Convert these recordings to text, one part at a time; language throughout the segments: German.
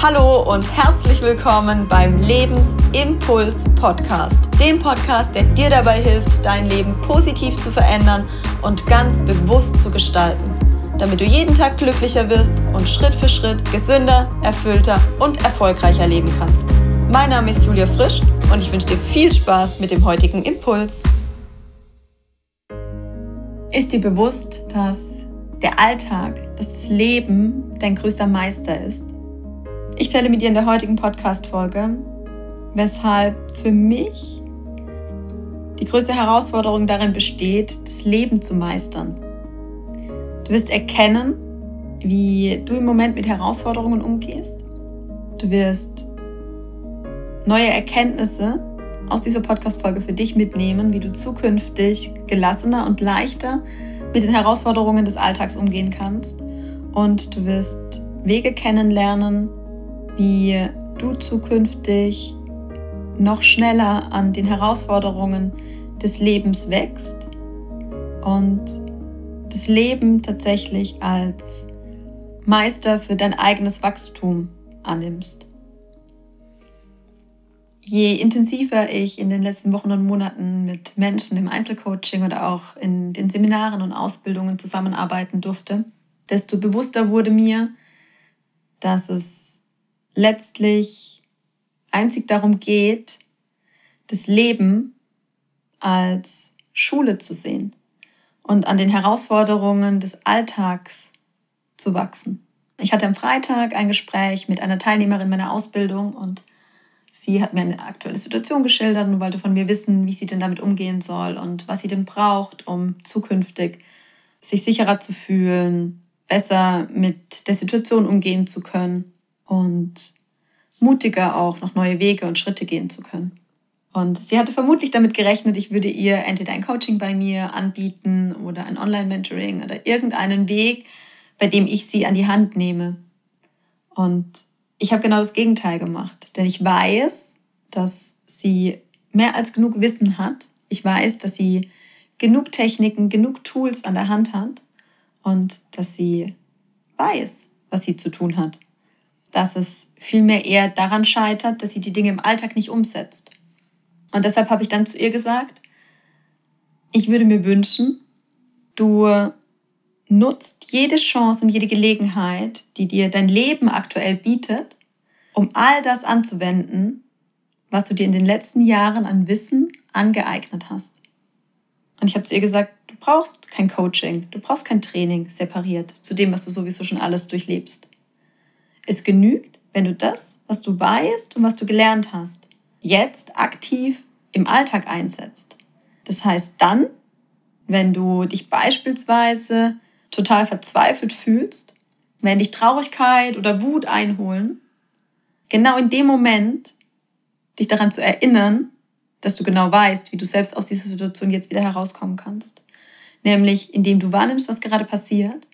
Hallo und herzlich willkommen beim Lebensimpuls Podcast, dem Podcast, der dir dabei hilft, dein Leben positiv zu verändern und ganz bewusst zu gestalten, damit du jeden Tag glücklicher wirst und Schritt für Schritt gesünder, erfüllter und erfolgreicher leben kannst. Mein Name ist Julia Frisch und ich wünsche dir viel Spaß mit dem heutigen Impuls. Ist dir bewusst, dass der Alltag, das Leben dein größter Meister ist? Ich teile mit dir in der heutigen Podcast-Folge, weshalb für mich die größte Herausforderung darin besteht, das Leben zu meistern. Du wirst erkennen, wie du im Moment mit Herausforderungen umgehst. Du wirst neue Erkenntnisse aus dieser Podcast-Folge für dich mitnehmen, wie du zukünftig gelassener und leichter mit den Herausforderungen des Alltags umgehen kannst. Und du wirst Wege kennenlernen, wie du zukünftig noch schneller an den Herausforderungen des Lebens wächst und das Leben tatsächlich als Meister für dein eigenes Wachstum annimmst. Je intensiver ich in den letzten Wochen und Monaten mit Menschen im Einzelcoaching oder auch in den Seminaren und Ausbildungen zusammenarbeiten durfte, desto bewusster wurde mir, dass es letztlich einzig darum geht, das Leben als Schule zu sehen und an den Herausforderungen des Alltags zu wachsen. Ich hatte am Freitag ein Gespräch mit einer Teilnehmerin meiner Ausbildung und sie hat mir eine aktuelle Situation geschildert und wollte von mir wissen, wie sie denn damit umgehen soll und was sie denn braucht, um zukünftig sich sicherer zu fühlen, besser mit der Situation umgehen zu können und mutiger auch noch neue Wege und Schritte gehen zu können. Und sie hatte vermutlich damit gerechnet, ich würde ihr entweder ein Coaching bei mir anbieten oder ein Online-Mentoring oder irgendeinen Weg, bei dem ich sie an die Hand nehme. Und ich habe genau das Gegenteil gemacht, denn ich weiß, dass sie mehr als genug Wissen hat. Ich weiß, dass sie genug Techniken, genug Tools an der Hand hat und dass sie weiß, was sie zu tun hat dass es vielmehr eher daran scheitert, dass sie die Dinge im Alltag nicht umsetzt. Und deshalb habe ich dann zu ihr gesagt, ich würde mir wünschen, du nutzt jede Chance und jede Gelegenheit, die dir dein Leben aktuell bietet, um all das anzuwenden, was du dir in den letzten Jahren an Wissen angeeignet hast. Und ich habe zu ihr gesagt, du brauchst kein Coaching, du brauchst kein Training separiert zu dem, was du sowieso schon alles durchlebst. Es genügt, wenn du das, was du weißt und was du gelernt hast, jetzt aktiv im Alltag einsetzt. Das heißt dann, wenn du dich beispielsweise total verzweifelt fühlst, wenn dich Traurigkeit oder Wut einholen, genau in dem Moment dich daran zu erinnern, dass du genau weißt, wie du selbst aus dieser Situation jetzt wieder herauskommen kannst. Nämlich indem du wahrnimmst, was gerade passiert,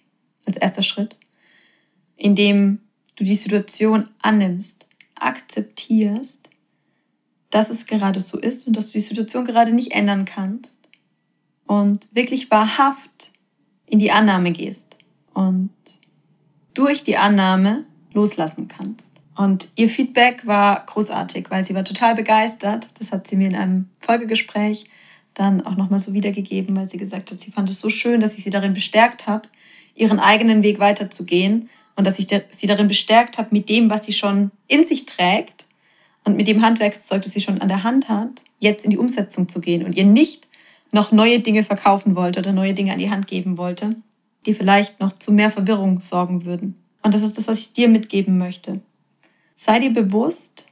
als erster Schritt, indem du die Situation annimmst, akzeptierst, dass es gerade so ist und dass du die Situation gerade nicht ändern kannst und wirklich wahrhaft in die Annahme gehst und durch die Annahme loslassen kannst. Und ihr Feedback war großartig, weil sie war total begeistert. Das hat sie mir in einem Folgegespräch dann auch nochmal so wiedergegeben, weil sie gesagt hat, sie fand es so schön, dass ich sie darin bestärkt habe, ihren eigenen Weg weiterzugehen und dass ich sie darin bestärkt habe, mit dem, was sie schon in sich trägt und mit dem Handwerkszeug, das sie schon an der Hand hat, jetzt in die Umsetzung zu gehen und ihr nicht noch neue Dinge verkaufen wollte oder neue Dinge an die Hand geben wollte, die vielleicht noch zu mehr Verwirrung sorgen würden. Und das ist das, was ich dir mitgeben möchte. Sei dir bewusst,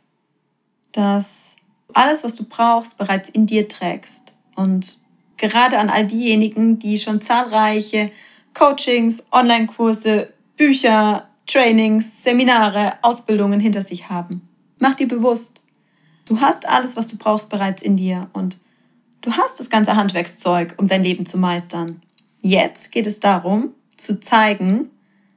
dass alles, was du brauchst, bereits in dir trägst. Und gerade an all diejenigen, die schon zahlreiche Coachings, Online-Kurse, Bücher, Trainings, Seminare, Ausbildungen hinter sich haben. Mach dir bewusst, du hast alles, was du brauchst, bereits in dir und du hast das ganze Handwerkszeug, um dein Leben zu meistern. Jetzt geht es darum, zu zeigen,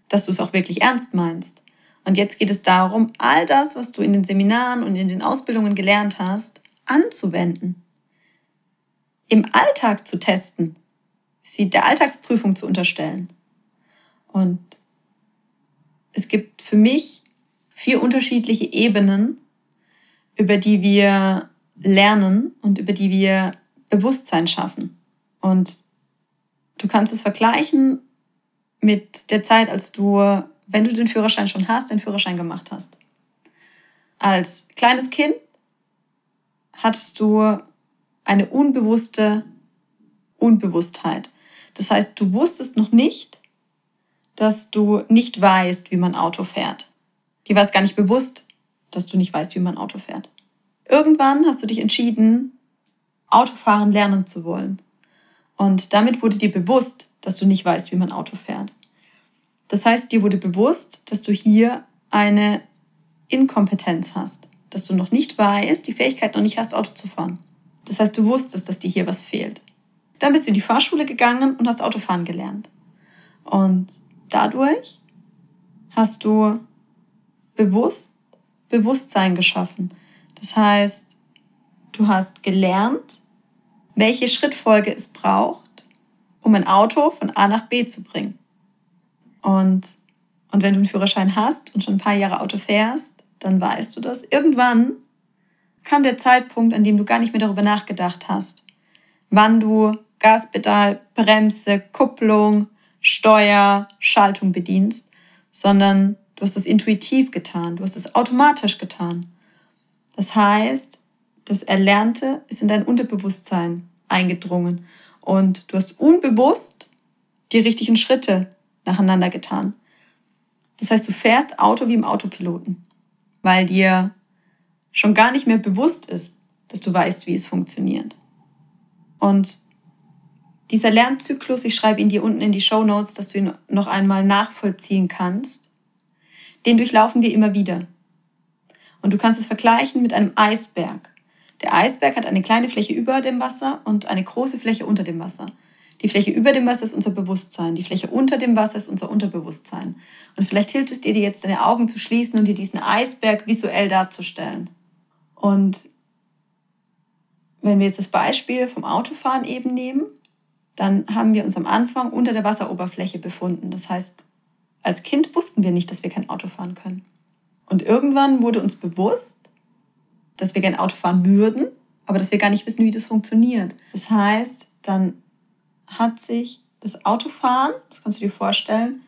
dass du es auch wirklich ernst meinst. Und jetzt geht es darum, all das, was du in den Seminaren und in den Ausbildungen gelernt hast, anzuwenden. Im Alltag zu testen, sie der Alltagsprüfung zu unterstellen. Und es gibt für mich vier unterschiedliche Ebenen, über die wir lernen und über die wir Bewusstsein schaffen. Und du kannst es vergleichen mit der Zeit, als du, wenn du den Führerschein schon hast, den Führerschein gemacht hast. Als kleines Kind hattest du eine unbewusste Unbewusstheit. Das heißt, du wusstest noch nicht, dass du nicht weißt, wie man Auto fährt. Dir war es gar nicht bewusst, dass du nicht weißt, wie man Auto fährt. Irgendwann hast du dich entschieden, Autofahren lernen zu wollen. Und damit wurde dir bewusst, dass du nicht weißt, wie man Auto fährt. Das heißt, dir wurde bewusst, dass du hier eine Inkompetenz hast, dass du noch nicht weißt, die Fähigkeit noch nicht hast, Auto zu fahren. Das heißt, du wusstest, dass dir hier was fehlt. Dann bist du in die Fahrschule gegangen und hast Autofahren gelernt. Und dadurch hast du bewusst Bewusstsein geschaffen. Das heißt, du hast gelernt, welche Schrittfolge es braucht, um ein Auto von A nach B zu bringen. Und, und wenn du einen Führerschein hast und schon ein paar Jahre Auto fährst, dann weißt du das. Irgendwann kam der Zeitpunkt, an dem du gar nicht mehr darüber nachgedacht hast, wann du Gaspedal, Bremse, Kupplung, Steuer, Schaltung bedienst, sondern du hast es intuitiv getan, du hast es automatisch getan. Das heißt, das Erlernte ist in dein Unterbewusstsein eingedrungen und du hast unbewusst die richtigen Schritte nacheinander getan. Das heißt, du fährst Auto wie im Autopiloten, weil dir schon gar nicht mehr bewusst ist, dass du weißt, wie es funktioniert. Und dieser Lernzyklus, ich schreibe ihn dir unten in die Show Notes, dass du ihn noch einmal nachvollziehen kannst, den durchlaufen wir immer wieder. Und du kannst es vergleichen mit einem Eisberg. Der Eisberg hat eine kleine Fläche über dem Wasser und eine große Fläche unter dem Wasser. Die Fläche über dem Wasser ist unser Bewusstsein, die Fläche unter dem Wasser ist unser Unterbewusstsein. Und vielleicht hilft es dir, dir jetzt deine Augen zu schließen und dir diesen Eisberg visuell darzustellen. Und wenn wir jetzt das Beispiel vom Autofahren eben nehmen, dann haben wir uns am Anfang unter der Wasseroberfläche befunden. Das heißt, als Kind wussten wir nicht, dass wir kein Auto fahren können. Und irgendwann wurde uns bewusst, dass wir gerne Auto fahren würden, aber dass wir gar nicht wissen, wie das funktioniert. Das heißt, dann hat sich das Autofahren, das kannst du dir vorstellen,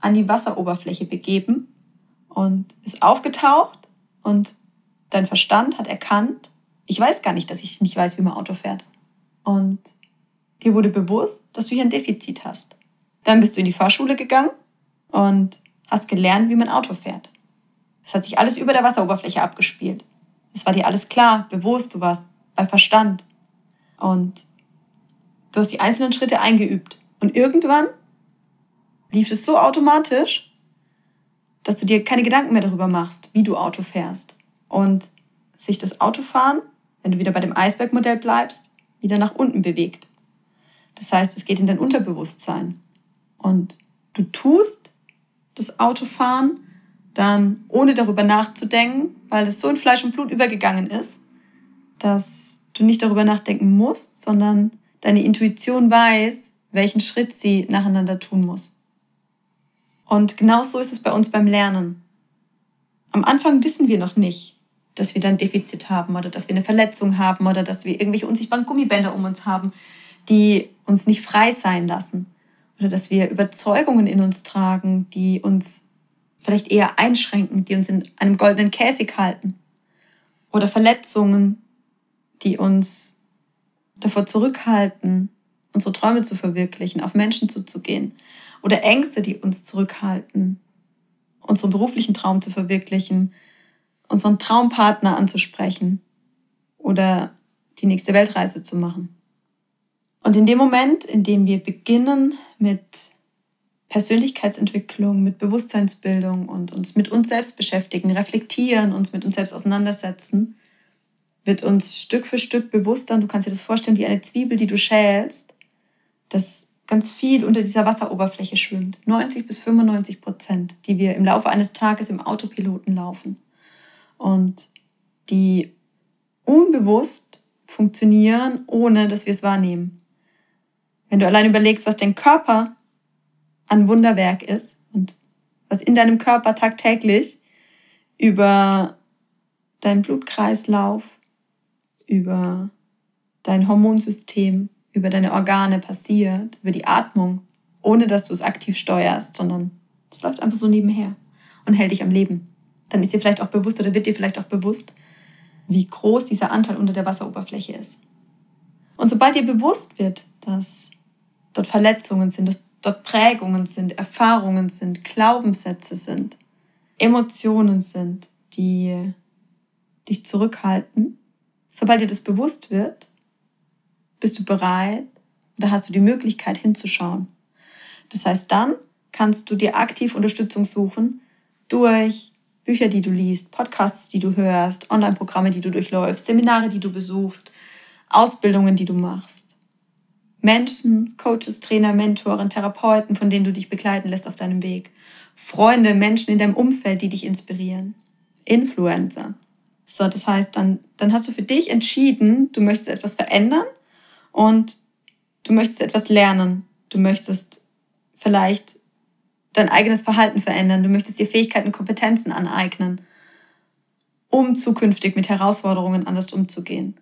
an die Wasseroberfläche begeben und ist aufgetaucht und dein Verstand hat erkannt, ich weiß gar nicht, dass ich nicht weiß, wie man Auto fährt. Und dir wurde bewusst, dass du hier ein Defizit hast. Dann bist du in die Fahrschule gegangen und hast gelernt, wie man Auto fährt. Es hat sich alles über der Wasseroberfläche abgespielt. Es war dir alles klar, bewusst, du warst bei Verstand. Und du hast die einzelnen Schritte eingeübt. Und irgendwann lief es so automatisch, dass du dir keine Gedanken mehr darüber machst, wie du Auto fährst. Und sich das Autofahren, wenn du wieder bei dem Eisbergmodell bleibst, wieder nach unten bewegt. Das heißt, es geht in dein Unterbewusstsein. Und du tust das Autofahren dann ohne darüber nachzudenken, weil es so in Fleisch und Blut übergegangen ist, dass du nicht darüber nachdenken musst, sondern deine Intuition weiß, welchen Schritt sie nacheinander tun muss. Und genau so ist es bei uns beim Lernen. Am Anfang wissen wir noch nicht, dass wir dann Defizit haben oder dass wir eine Verletzung haben oder dass wir irgendwelche unsichtbaren Gummibänder um uns haben, die uns nicht frei sein lassen. Oder dass wir Überzeugungen in uns tragen, die uns vielleicht eher einschränken, die uns in einem goldenen Käfig halten. Oder Verletzungen, die uns davor zurückhalten, unsere Träume zu verwirklichen, auf Menschen zuzugehen. Oder Ängste, die uns zurückhalten, unseren beruflichen Traum zu verwirklichen, unseren Traumpartner anzusprechen oder die nächste Weltreise zu machen. Und in dem Moment, in dem wir beginnen mit Persönlichkeitsentwicklung, mit Bewusstseinsbildung und uns mit uns selbst beschäftigen, reflektieren, uns mit uns selbst auseinandersetzen, wird uns Stück für Stück bewusster und du kannst dir das vorstellen wie eine Zwiebel, die du schälst, dass ganz viel unter dieser Wasseroberfläche schwimmt. 90 bis 95 Prozent, die wir im Laufe eines Tages im Autopiloten laufen und die unbewusst funktionieren, ohne dass wir es wahrnehmen. Wenn du allein überlegst, was dein Körper an Wunderwerk ist und was in deinem Körper tagtäglich über deinen Blutkreislauf, über dein Hormonsystem, über deine Organe passiert, über die Atmung, ohne dass du es aktiv steuerst, sondern es läuft einfach so nebenher und hält dich am Leben. Dann ist dir vielleicht auch bewusst oder wird dir vielleicht auch bewusst, wie groß dieser Anteil unter der Wasseroberfläche ist. Und sobald dir bewusst wird, dass dort Verletzungen sind, dass dort Prägungen sind, Erfahrungen sind, Glaubenssätze sind, Emotionen sind, die dich zurückhalten, sobald dir das bewusst wird, bist du bereit oder hast du die Möglichkeit hinzuschauen. Das heißt, dann kannst du dir aktiv Unterstützung suchen durch Bücher, die du liest, Podcasts, die du hörst, Online-Programme, die du durchläufst, Seminare, die du besuchst, Ausbildungen, die du machst. Menschen, Coaches, Trainer, Mentoren, Therapeuten, von denen du dich begleiten lässt auf deinem Weg. Freunde, Menschen in deinem Umfeld, die dich inspirieren. Influencer. So, das heißt, dann, dann hast du für dich entschieden, du möchtest etwas verändern und du möchtest etwas lernen. Du möchtest vielleicht dein eigenes Verhalten verändern. Du möchtest dir Fähigkeiten und Kompetenzen aneignen, um zukünftig mit Herausforderungen anders umzugehen.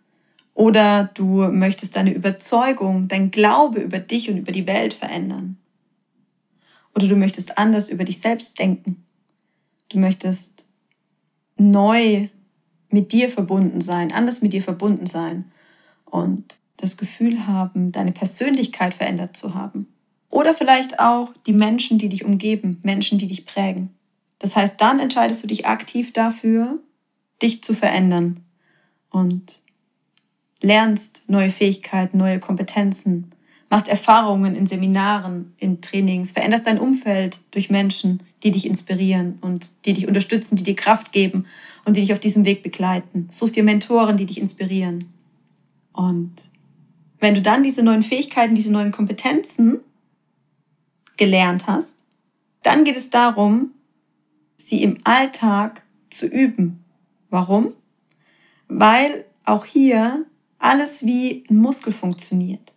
Oder du möchtest deine Überzeugung, dein Glaube über dich und über die Welt verändern. Oder du möchtest anders über dich selbst denken. Du möchtest neu mit dir verbunden sein, anders mit dir verbunden sein und das Gefühl haben, deine Persönlichkeit verändert zu haben. Oder vielleicht auch die Menschen, die dich umgeben, Menschen, die dich prägen. Das heißt, dann entscheidest du dich aktiv dafür, dich zu verändern und lernst neue Fähigkeiten, neue Kompetenzen, machst Erfahrungen in Seminaren, in Trainings, veränderst dein Umfeld durch Menschen, die dich inspirieren und die dich unterstützen, die dir Kraft geben und die dich auf diesem Weg begleiten. Suchst dir Mentoren, die dich inspirieren. Und wenn du dann diese neuen Fähigkeiten, diese neuen Kompetenzen gelernt hast, dann geht es darum, sie im Alltag zu üben. Warum? Weil auch hier alles wie ein Muskel funktioniert.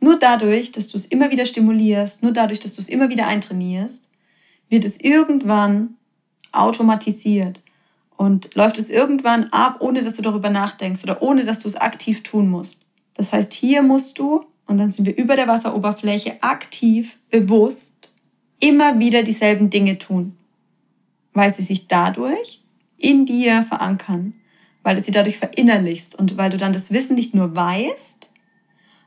Nur dadurch, dass du es immer wieder stimulierst, nur dadurch, dass du es immer wieder eintrainierst, wird es irgendwann automatisiert und läuft es irgendwann ab, ohne dass du darüber nachdenkst oder ohne dass du es aktiv tun musst. Das heißt, hier musst du, und dann sind wir über der Wasseroberfläche, aktiv, bewusst, immer wieder dieselben Dinge tun, weil sie sich dadurch in dir verankern, weil du sie dadurch verinnerlichst und weil du dann das Wissen nicht nur weißt,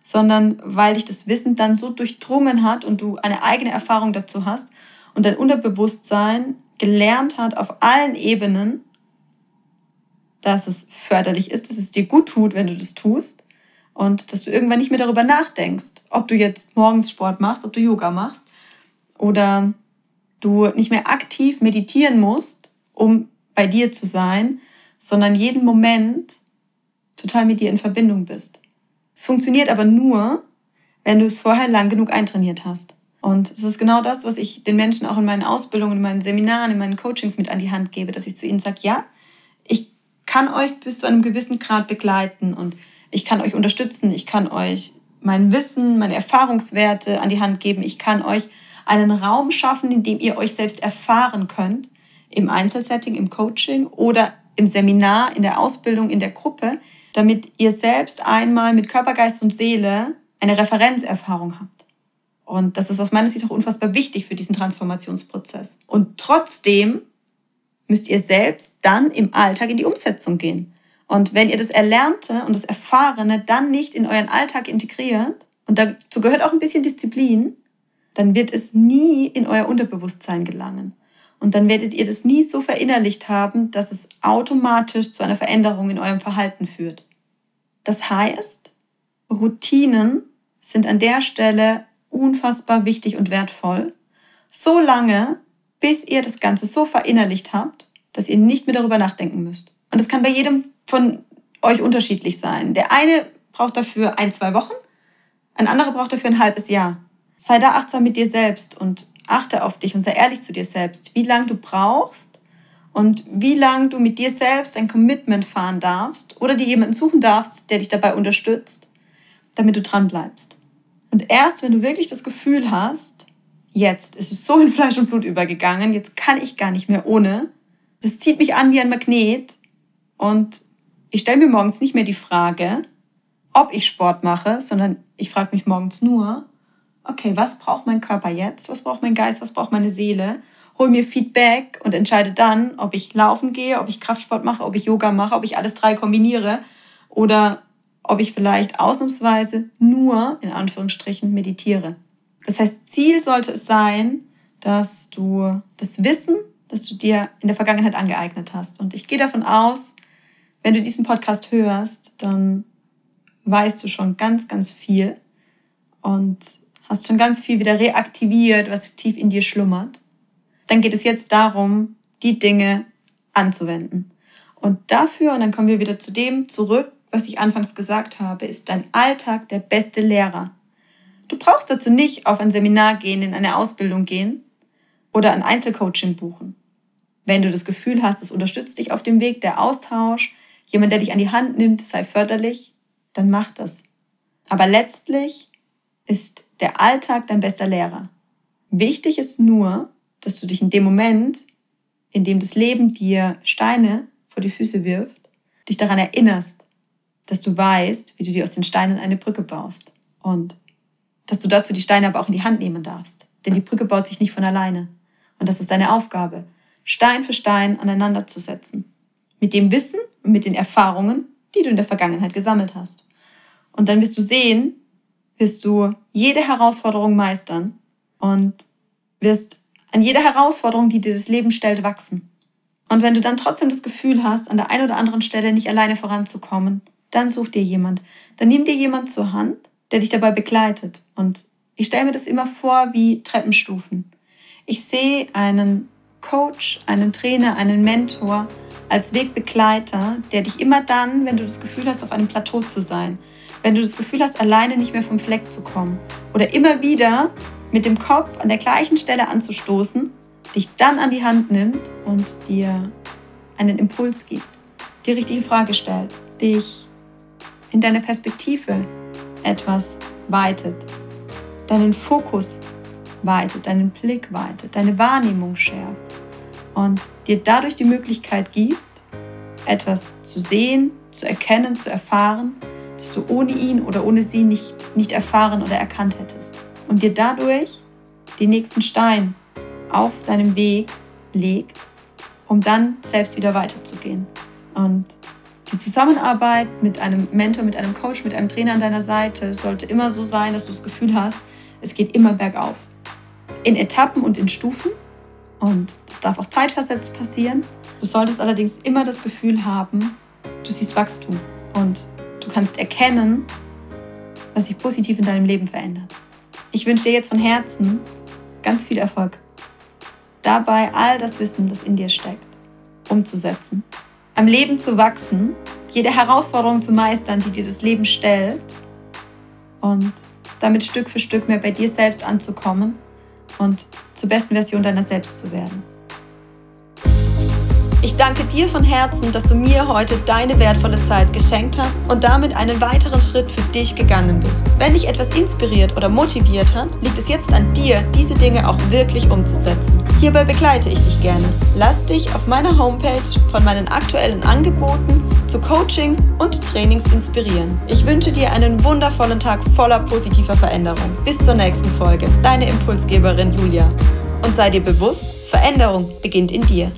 sondern weil dich das Wissen dann so durchdrungen hat und du eine eigene Erfahrung dazu hast und dein Unterbewusstsein gelernt hat auf allen Ebenen, dass es förderlich ist, dass es dir gut tut, wenn du das tust und dass du irgendwann nicht mehr darüber nachdenkst, ob du jetzt morgens Sport machst, ob du Yoga machst oder du nicht mehr aktiv meditieren musst, um bei dir zu sein, sondern jeden Moment total mit dir in Verbindung bist. Es funktioniert aber nur, wenn du es vorher lang genug eintrainiert hast. Und es ist genau das, was ich den Menschen auch in meinen Ausbildungen, in meinen Seminaren, in meinen Coachings mit an die Hand gebe, dass ich zu ihnen sage, ja, ich kann euch bis zu einem gewissen Grad begleiten und ich kann euch unterstützen, ich kann euch mein Wissen, meine Erfahrungswerte an die Hand geben, ich kann euch einen Raum schaffen, in dem ihr euch selbst erfahren könnt, im Einzelsetting, im Coaching oder im Seminar, in der Ausbildung, in der Gruppe, damit ihr selbst einmal mit Körper, Geist und Seele eine Referenzerfahrung habt. Und das ist aus meiner Sicht auch unfassbar wichtig für diesen Transformationsprozess. Und trotzdem müsst ihr selbst dann im Alltag in die Umsetzung gehen. Und wenn ihr das Erlernte und das Erfahrene dann nicht in euren Alltag integriert, und dazu gehört auch ein bisschen Disziplin, dann wird es nie in euer Unterbewusstsein gelangen. Und dann werdet ihr das nie so verinnerlicht haben, dass es automatisch zu einer Veränderung in eurem Verhalten führt. Das heißt, Routinen sind an der Stelle unfassbar wichtig und wertvoll, so lange, bis ihr das Ganze so verinnerlicht habt, dass ihr nicht mehr darüber nachdenken müsst. Und das kann bei jedem von euch unterschiedlich sein. Der eine braucht dafür ein, zwei Wochen, ein anderer braucht dafür ein halbes Jahr. Sei da achtsam mit dir selbst und achte auf dich und sei ehrlich zu dir selbst, wie lange du brauchst, und wie lange du mit dir selbst ein Commitment fahren darfst oder dir jemanden suchen darfst, der dich dabei unterstützt, damit du dran bleibst. Und erst wenn du wirklich das Gefühl hast, jetzt ist es so in Fleisch und Blut übergegangen, jetzt kann ich gar nicht mehr ohne, Das zieht mich an wie ein Magnet und ich stelle mir morgens nicht mehr die Frage, ob ich Sport mache, sondern ich frage mich morgens nur, okay, was braucht mein Körper jetzt? Was braucht mein Geist? Was braucht meine Seele? Hol mir Feedback und entscheide dann, ob ich laufen gehe, ob ich Kraftsport mache, ob ich Yoga mache, ob ich alles drei kombiniere oder ob ich vielleicht ausnahmsweise nur in Anführungsstrichen meditiere. Das heißt, Ziel sollte es sein, dass du das Wissen, das du dir in der Vergangenheit angeeignet hast. Und ich gehe davon aus, wenn du diesen Podcast hörst, dann weißt du schon ganz, ganz viel und hast schon ganz viel wieder reaktiviert, was tief in dir schlummert. Dann geht es jetzt darum, die Dinge anzuwenden. Und dafür, und dann kommen wir wieder zu dem zurück, was ich anfangs gesagt habe, ist dein Alltag der beste Lehrer. Du brauchst dazu nicht auf ein Seminar gehen, in eine Ausbildung gehen oder ein Einzelcoaching buchen. Wenn du das Gefühl hast, es unterstützt dich auf dem Weg, der Austausch, jemand, der dich an die Hand nimmt, sei förderlich, dann mach das. Aber letztlich ist der Alltag dein bester Lehrer. Wichtig ist nur, dass du dich in dem Moment, in dem das Leben dir Steine vor die Füße wirft, dich daran erinnerst, dass du weißt, wie du dir aus den Steinen eine Brücke baust. Und dass du dazu die Steine aber auch in die Hand nehmen darfst. Denn die Brücke baut sich nicht von alleine. Und das ist deine Aufgabe, Stein für Stein aneinander zu setzen. Mit dem Wissen und mit den Erfahrungen, die du in der Vergangenheit gesammelt hast. Und dann wirst du sehen, wirst du jede Herausforderung meistern und wirst an jeder Herausforderung, die dir das Leben stellt, wachsen. Und wenn du dann trotzdem das Gefühl hast, an der einen oder anderen Stelle nicht alleine voranzukommen, dann such dir jemand. Dann nimm dir jemand zur Hand, der dich dabei begleitet. Und ich stelle mir das immer vor wie Treppenstufen. Ich sehe einen Coach, einen Trainer, einen Mentor als Wegbegleiter, der dich immer dann, wenn du das Gefühl hast, auf einem Plateau zu sein, wenn du das Gefühl hast, alleine nicht mehr vom Fleck zu kommen oder immer wieder mit dem Kopf an der gleichen Stelle anzustoßen, dich dann an die Hand nimmt und dir einen Impuls gibt, die richtige Frage stellt, dich in deine Perspektive etwas weitet, deinen Fokus weitet, deinen Blick weitet, deine Wahrnehmung schärft und dir dadurch die Möglichkeit gibt, etwas zu sehen, zu erkennen, zu erfahren, das du ohne ihn oder ohne sie nicht, nicht erfahren oder erkannt hättest. Und dir dadurch den nächsten Stein auf deinem Weg legt, um dann selbst wieder weiterzugehen. Und die Zusammenarbeit mit einem Mentor, mit einem Coach, mit einem Trainer an deiner Seite sollte immer so sein, dass du das Gefühl hast, es geht immer bergauf. In Etappen und in Stufen. Und das darf auch zeitversetzt passieren. Du solltest allerdings immer das Gefühl haben, du siehst Wachstum. Und Du kannst erkennen, was sich positiv in deinem Leben verändert. Ich wünsche dir jetzt von Herzen ganz viel Erfolg. Dabei all das Wissen, das in dir steckt, umzusetzen. Am Leben zu wachsen, jede Herausforderung zu meistern, die dir das Leben stellt und damit Stück für Stück mehr bei dir selbst anzukommen und zur besten Version deiner selbst zu werden. Ich danke dir von Herzen, dass du mir heute deine wertvolle Zeit geschenkt hast und damit einen weiteren Schritt für dich gegangen bist. Wenn dich etwas inspiriert oder motiviert hat, liegt es jetzt an dir, diese Dinge auch wirklich umzusetzen. Hierbei begleite ich dich gerne. Lass dich auf meiner Homepage von meinen aktuellen Angeboten zu Coachings und Trainings inspirieren. Ich wünsche dir einen wundervollen Tag voller positiver Veränderung. Bis zur nächsten Folge. Deine Impulsgeberin Julia. Und sei dir bewusst, Veränderung beginnt in dir.